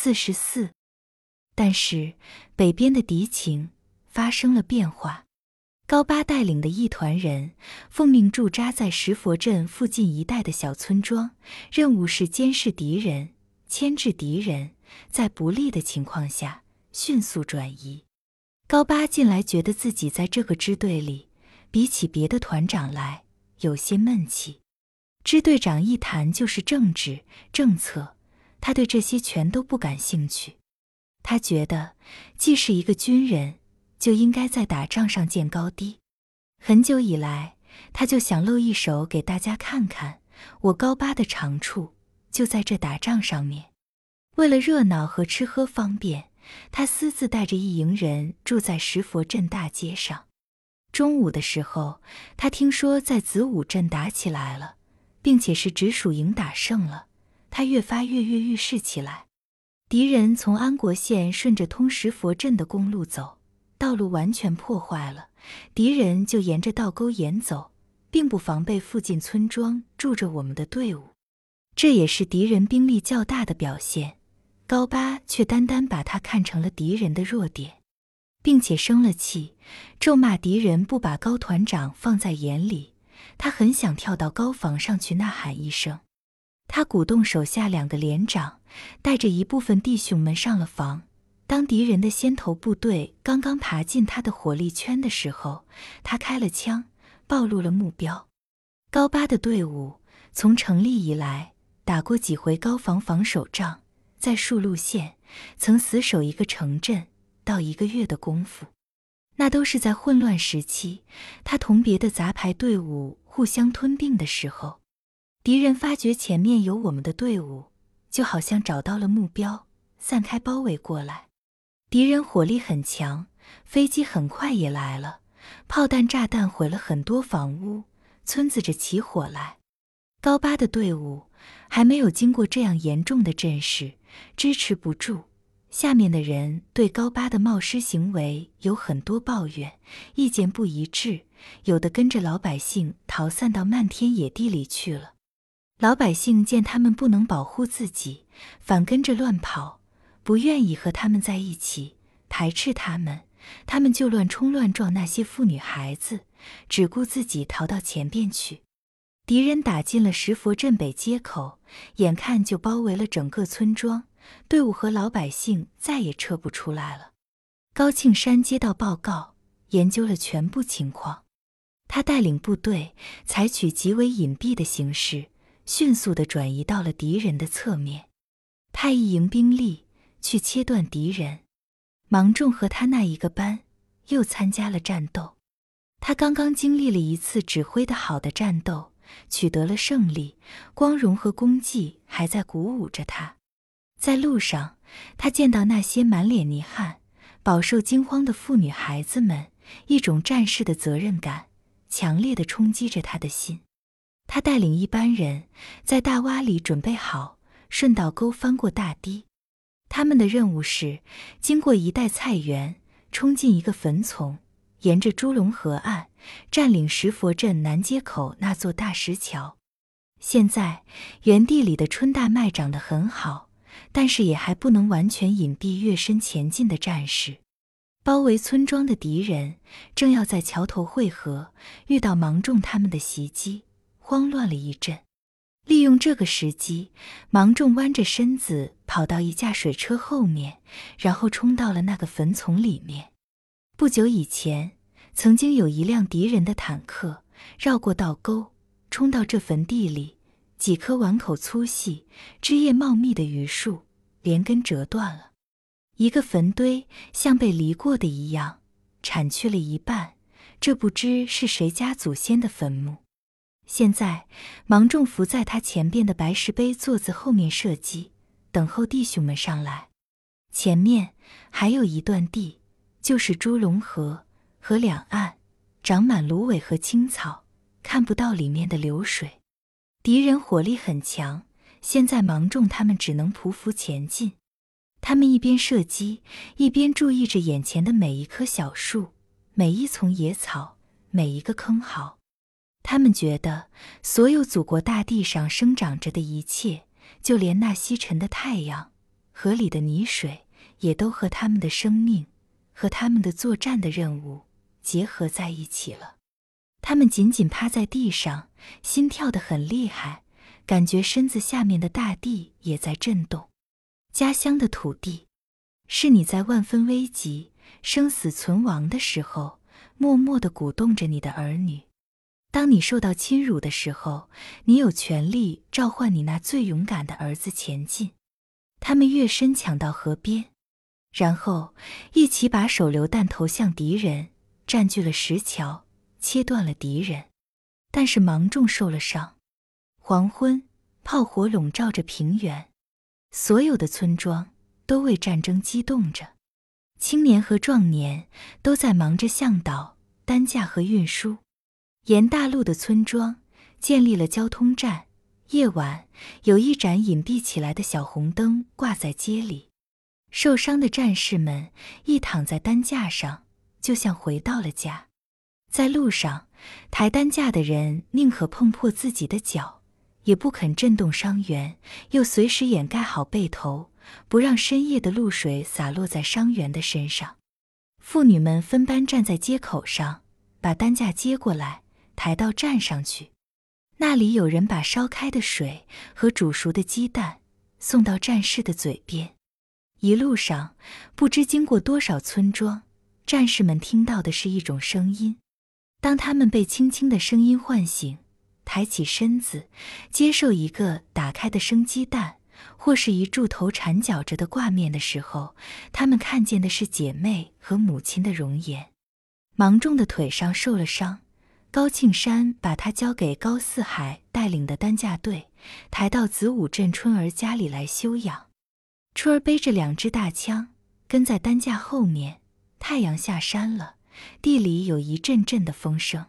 四十四。但是北边的敌情发生了变化。高八带领的一团人奉命驻扎在石佛镇附近一带的小村庄，任务是监视敌人，牵制敌人，在不利的情况下迅速转移。高八近来觉得自己在这个支队里，比起别的团长来有些闷气。支队长一谈就是政治政策，他对这些全都不感兴趣。他觉得，既是一个军人。就应该在打仗上见高低。很久以来，他就想露一手给大家看看，我高八的长处就在这打仗上面。为了热闹和吃喝方便，他私自带着一营人住在石佛镇大街上。中午的时候，他听说在子午镇打起来了，并且是直属营打胜了，他越发跃跃欲试起来。敌人从安国县顺着通石佛镇的公路走。道路完全破坏了，敌人就沿着道沟沿走，并不防备附近村庄住着我们的队伍，这也是敌人兵力较大的表现。高八却单单把他看成了敌人的弱点，并且生了气，咒骂敌人不把高团长放在眼里。他很想跳到高房上去呐喊一声。他鼓动手下两个连长，带着一部分弟兄们上了房。当敌人的先头部队刚刚爬进他的火力圈的时候，他开了枪，暴露了目标。高八的队伍从成立以来打过几回高防防守仗，在数路线曾死守一个城镇到一个月的功夫，那都是在混乱时期，他同别的杂牌队伍互相吞并的时候。敌人发觉前面有我们的队伍，就好像找到了目标，散开包围过来。敌人火力很强，飞机很快也来了，炮弹、炸弹毁了很多房屋，村子着起火来。高八的队伍还没有经过这样严重的阵势，支持不住。下面的人对高八的冒失行为有很多抱怨，意见不一致，有的跟着老百姓逃散到漫天野地里去了。老百姓见他们不能保护自己，反跟着乱跑。不愿意和他们在一起，排斥他们，他们就乱冲乱撞那些妇女孩子，只顾自己逃到前边去。敌人打进了石佛镇北街口，眼看就包围了整个村庄，队伍和老百姓再也撤不出来了。高庆山接到报告，研究了全部情况，他带领部队采取极为隐蔽的形式，迅速地转移到了敌人的侧面，派一营兵力。去切断敌人，芒种和他那一个班又参加了战斗。他刚刚经历了一次指挥的好的战斗，取得了胜利，光荣和功绩还在鼓舞着他。在路上，他见到那些满脸泥汗、饱受惊慌的妇女孩子们，一种战士的责任感强烈的冲击着他的心。他带领一班人在大洼里准备好，顺道沟翻过大堤。他们的任务是经过一带菜园，冲进一个坟丛，沿着猪龙河岸占领石佛镇南街口那座大石桥。现在园地里的春大麦长得很好，但是也还不能完全隐蔽跃身前进的战士。包围村庄的敌人正要在桥头汇合，遇到芒种他们的袭击，慌乱了一阵。利用这个时机，芒种弯着身子跑到一架水车后面，然后冲到了那个坟丛里面。不久以前，曾经有一辆敌人的坦克绕过道沟，冲到这坟地里，几棵碗口粗细、枝叶茂密的榆树连根折断了，一个坟堆像被犁过的一样，铲去了一半。这不知是谁家祖先的坟墓。现在，芒种伏在他前边的白石碑座子后面射击，等候弟兄们上来。前面还有一段地，就是猪龙河，河两岸长满芦苇和青草，看不到里面的流水。敌人火力很强，现在芒种他们只能匍匐前进。他们一边射击，一边注意着眼前的每一棵小树、每一丛野草、每一个坑壕。他们觉得，所有祖国大地上生长着的一切，就连那西沉的太阳河里的泥水也都和他们的生命和他们的作战的任务结合在一起了。他们紧紧趴在地上，心跳得很厉害，感觉身子下面的大地也在震动。家乡的土地，是你在万分危急、生死存亡的时候，默默地鼓动着你的儿女。当你受到侵辱的时候，你有权利召唤你那最勇敢的儿子前进。他们跃身抢到河边，然后一起把手榴弹投向敌人，占据了石桥。切断了敌人，但是芒种受了伤。黄昏，炮火笼罩着平原，所有的村庄都为战争激动着。青年和壮年都在忙着向导、担架和运输。沿大路的村庄建立了交通站。夜晚，有一盏隐蔽起来的小红灯挂在街里。受伤的战士们一躺在担架上，就像回到了家。在路上，抬担架的人宁可碰破自己的脚，也不肯震动伤员，又随时掩盖好背头，不让深夜的露水洒落在伤员的身上。妇女们分班站在街口上，把担架接过来，抬到站上去。那里有人把烧开的水和煮熟的鸡蛋送到战士的嘴边。一路上，不知经过多少村庄，战士们听到的是一种声音。当他们被轻轻的声音唤醒，抬起身子，接受一个打开的生鸡蛋，或是一柱头缠绞着的挂面的时候，他们看见的是姐妹和母亲的容颜。芒种的腿上受了伤，高庆山把他交给高四海带领的担架队，抬到子午镇春儿家里来休养。春儿背着两支大枪，跟在担架后面。太阳下山了。地里有一阵阵的风声，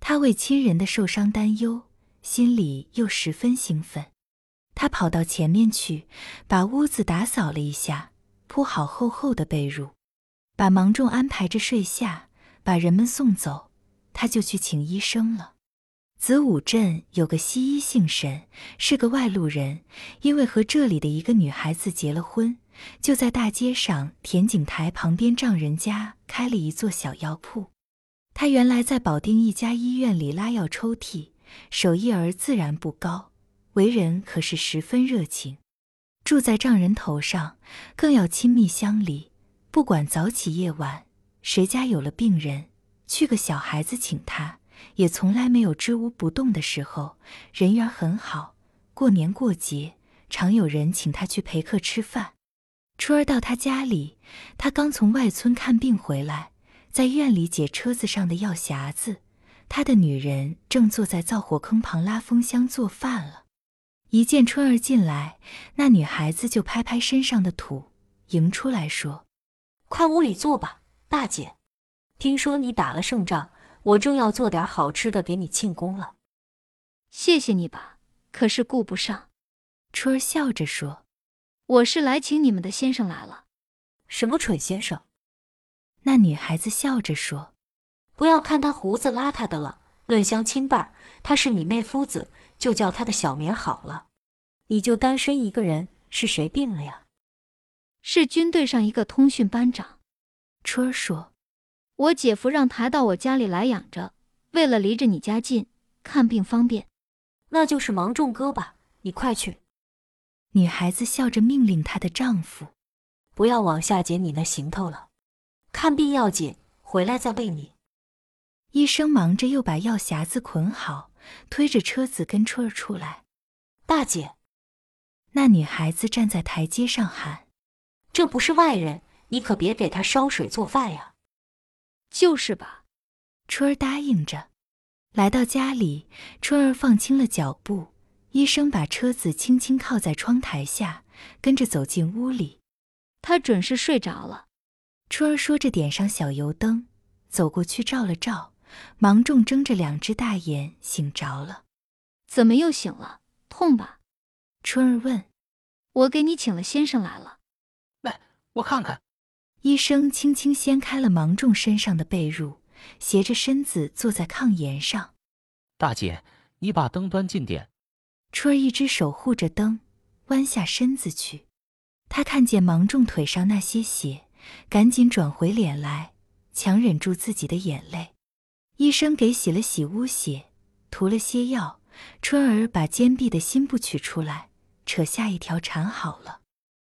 他为亲人的受伤担忧，心里又十分兴奋。他跑到前面去，把屋子打扫了一下，铺好厚厚的被褥，把芒种安排着睡下，把人们送走，他就去请医生了。子午镇有个西医姓沈，是个外路人，因为和这里的一个女孩子结了婚。就在大街上田景台旁边丈人家开了一座小药铺。他原来在保定一家医院里拉药抽屉，手艺儿自然不高，为人可是十分热情。住在丈人头上，更要亲密乡里，不管早起夜晚，谁家有了病人，去个小孩子请他，也从来没有支吾不动的时候。人缘很好，过年过节常有人请他去陪客吃饭。春儿到他家里，他刚从外村看病回来，在院里解车子上的药匣子。他的女人正坐在灶火坑旁拉风箱做饭了。一见春儿进来，那女孩子就拍拍身上的土，迎出来说：“快屋里坐吧，大姐。听说你打了胜仗，我正要做点好吃的给你庆功了。谢谢你吧，可是顾不上。”春儿笑着说。我是来请你们的先生来了，什么蠢先生？那女孩子笑着说：“不要看他胡子邋遢的了，论相亲伴，他是你妹夫子，就叫他的小名好了。你就单身一个人，是谁病了呀？是军队上一个通讯班长。”春儿说：“我姐夫让抬到我家里来养着，为了离着你家近，看病方便。那就是芒种哥吧？你快去。”女孩子笑着命令她的丈夫：“不要往下解你那行头了，看病要紧，回来再喂你。”医生忙着又把药匣子捆好，推着车子跟春儿出来。大姐，那女孩子站在台阶上喊：“这不是外人，你可别给他烧水做饭呀。”就是吧，春儿答应着。来到家里，春儿放轻了脚步。医生把车子轻轻靠在窗台下，跟着走进屋里。他准是睡着了。春儿说着，点上小油灯，走过去照了照。芒种睁着两只大眼，醒着了。怎么又醒了？痛吧？春儿问。我给你请了先生来了。来，我看看。医生轻轻掀开了芒种身上的被褥，斜着身子坐在炕沿上。大姐，你把灯端近点。春儿一只手护着灯，弯下身子去。他看见芒种腿上那些血，赶紧转回脸来，强忍住自己的眼泪。医生给洗了洗污血，涂了些药。春儿把坚壁的新布取出来，扯下一条缠好了。